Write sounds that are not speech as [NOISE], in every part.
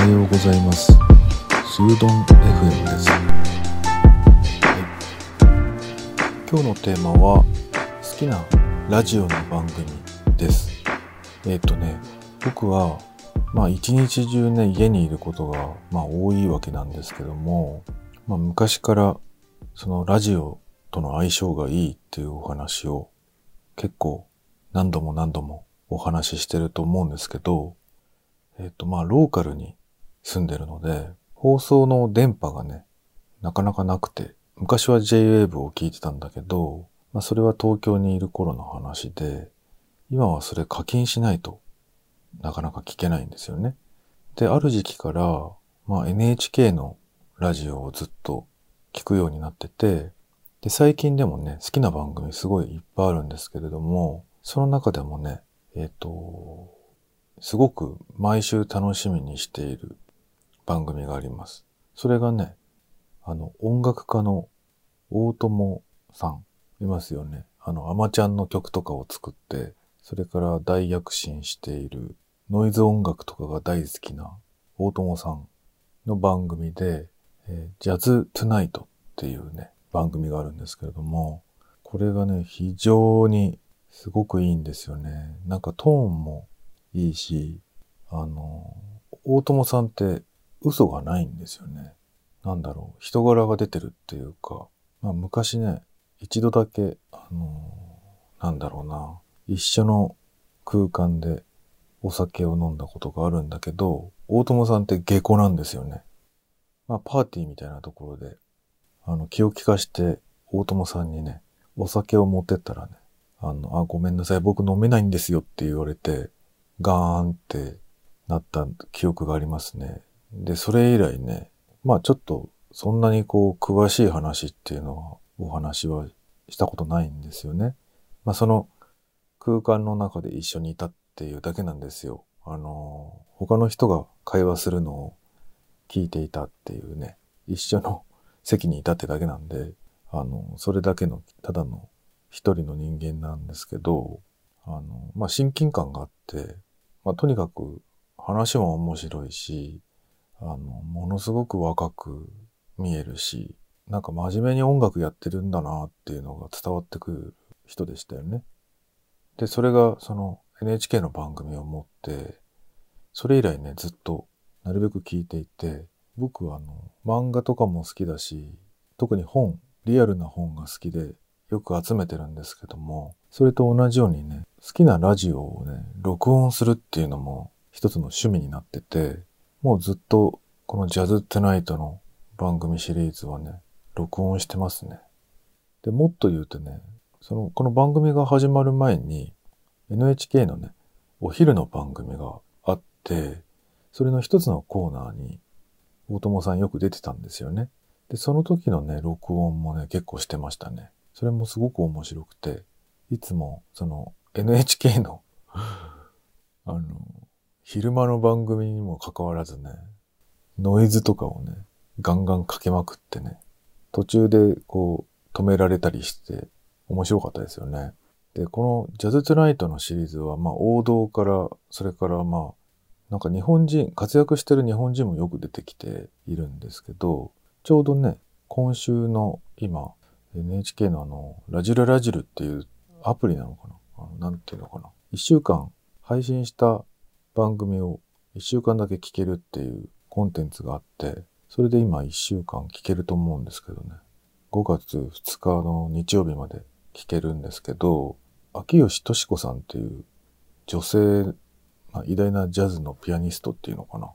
はようございます。スードン FM です。はい、今日のテーマは好きなラジオの番組です。えっ、とね、僕はまあ一日中ね家にいることがまあ多いわけなんですけども、まあ昔からそのラジオとの相性がいいっていうお話を結構何度も何度もお話ししてると思うんですけど、えっ、とまあローカルに住んでるので、放送の電波がね、なかなかなくて、昔は JWAVE を聞いてたんだけど、まあそれは東京にいる頃の話で、今はそれ課金しないとなかなか聞けないんですよね。で、ある時期から、まあ NHK のラジオをずっと聞くようになってて、で、最近でもね、好きな番組すごいいっぱいあるんですけれども、その中でもね、えっ、と、すごく毎週楽しみにしている番組があります。それがね、あの、音楽家の大友さんいますよね。あの、アマちゃんの曲とかを作って、それから大躍進しているノイズ音楽とかが大好きな大友さんの番組で、えージャズトゥナイトっていうね、番組があるんですけれども、これがね、非常にすごくいいんですよね。なんかトーンもいいし、あの、大友さんって嘘がないんですよね。なんだろう、人柄が出てるっていうか、まあ昔ね、一度だけ、あの、なんだろうな、一緒の空間でお酒を飲んだことがあるんだけど、大友さんって下戸なんですよね。まあパーティーみたいなところで、あの、気を利かして大友さんにね、お酒を持ってったらね、あの、あ、ごめんなさい、僕飲めないんですよって言われて、ガーンってなった記憶がありますね。で、それ以来ね、まあちょっとそんなにこう詳しい話っていうのはお話はしたことないんですよね。まあその空間の中で一緒にいたっていうだけなんですよ。あの、他の人が会話するのを聞いていたっていうね、一緒の席にいたってだけなんで、あの、それだけのただの一人の人間なんですけど、あの、まあ親近感があって、まあとにかく話も面白いし、あの、ものすごく若く見えるし、なんか真面目に音楽やってるんだなっていうのが伝わってくる人でしたよね。で、それがその NHK の番組を持って、それ以来ね、ずっとなるべく聞いていて、僕はあの、漫画とかも好きだし、特に本、リアルな本が好きで、よく集めてるんですけども、それと同じようにね、好きなラジオをね、録音するっていうのも一つの趣味になってて、もうずっとこのジャズ・トゥナイトの番組シリーズはね、録音してますね。で、もっと言うとね、その、この番組が始まる前に NHK のね、お昼の番組があって、それの一つのコーナーに大友さんよく出てたんですよね。で、その時のね、録音もね、結構してましたね。それもすごく面白くて、いつもその NHK の [LAUGHS] あの、昼間の番組にもかかわらずね、ノイズとかをね、ガンガンかけまくってね、途中でこう止められたりして面白かったですよね。で、このジャズトナイトのシリーズはまあ王道から、それからまあ、なんか日本人、活躍してる日本人もよく出てきているんですけど、ちょうどね、今週の今、NHK のあの、ラジルラジルっていうアプリなのかな？なんていうのかな？一週間配信した番組を一週間だけ聞けるっていうコンテンツがあって、それで今一週間聞けると思うんですけどね。5月2日の日曜日まで聞けるんですけど、秋吉敏子さんっていう女性、まあ、偉大なジャズのピアニストっていうのかな？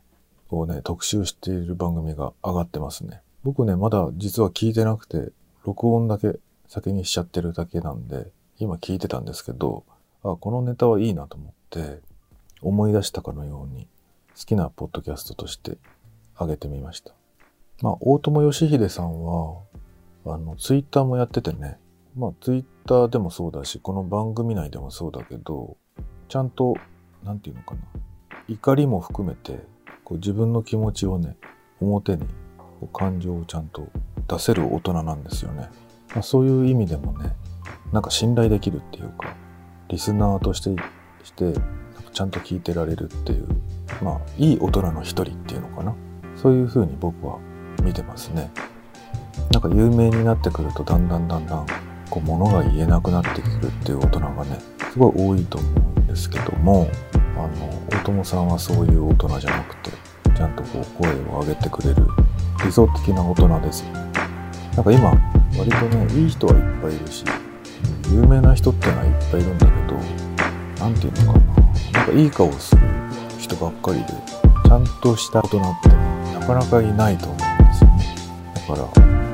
をね、特集している番組が上がってますね。僕ね、まだ実は聞いてなくて、録音だけ先にしちゃってるだけなんで、今聞いてたんですけど、あ、このネタはいいなと思って、思い出したかのように、好きなポッドキャストとして上げてみました。まあ、大友義秀さんは、あの、ツイッターもやっててね、まあ、ツイッターでもそうだし、この番組内でもそうだけど、ちゃんと、なんていうのかな、怒りも含めて、こう自分の気持ちをね、表に、こう感情をちゃんと出せる大人なんですよね。まあ、そういう意味でもね、なんか信頼できるっていうか、リスナーとして、して、ちゃんと聞いてられるっていう、まあ、いい大人の一人っていうのかな。そういう風に僕は見てますね。なんか有名になってくるとだんだんだんだんこう物が言えなくなってくるっていう大人がねすごい多いと思うんですけどもあの大友さんはそういう大人じゃなくてちゃんとこう声を上げてくれる理想的な大人ですよなんか今割とねいい人はいっぱいいるし有名な人ってのはいっぱいいるんだけど何て言うのかななんかいい顔する人ばっかりでちゃんとした大人ってなかなかいないと思うんですよね。だから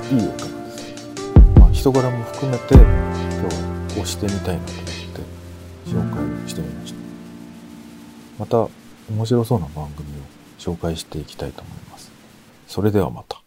いい大人です、まあ、人柄も含めて今日は押してみたいなと思って紹介してみました。また面白そうな番組を紹介していきたいと思います。それではまた。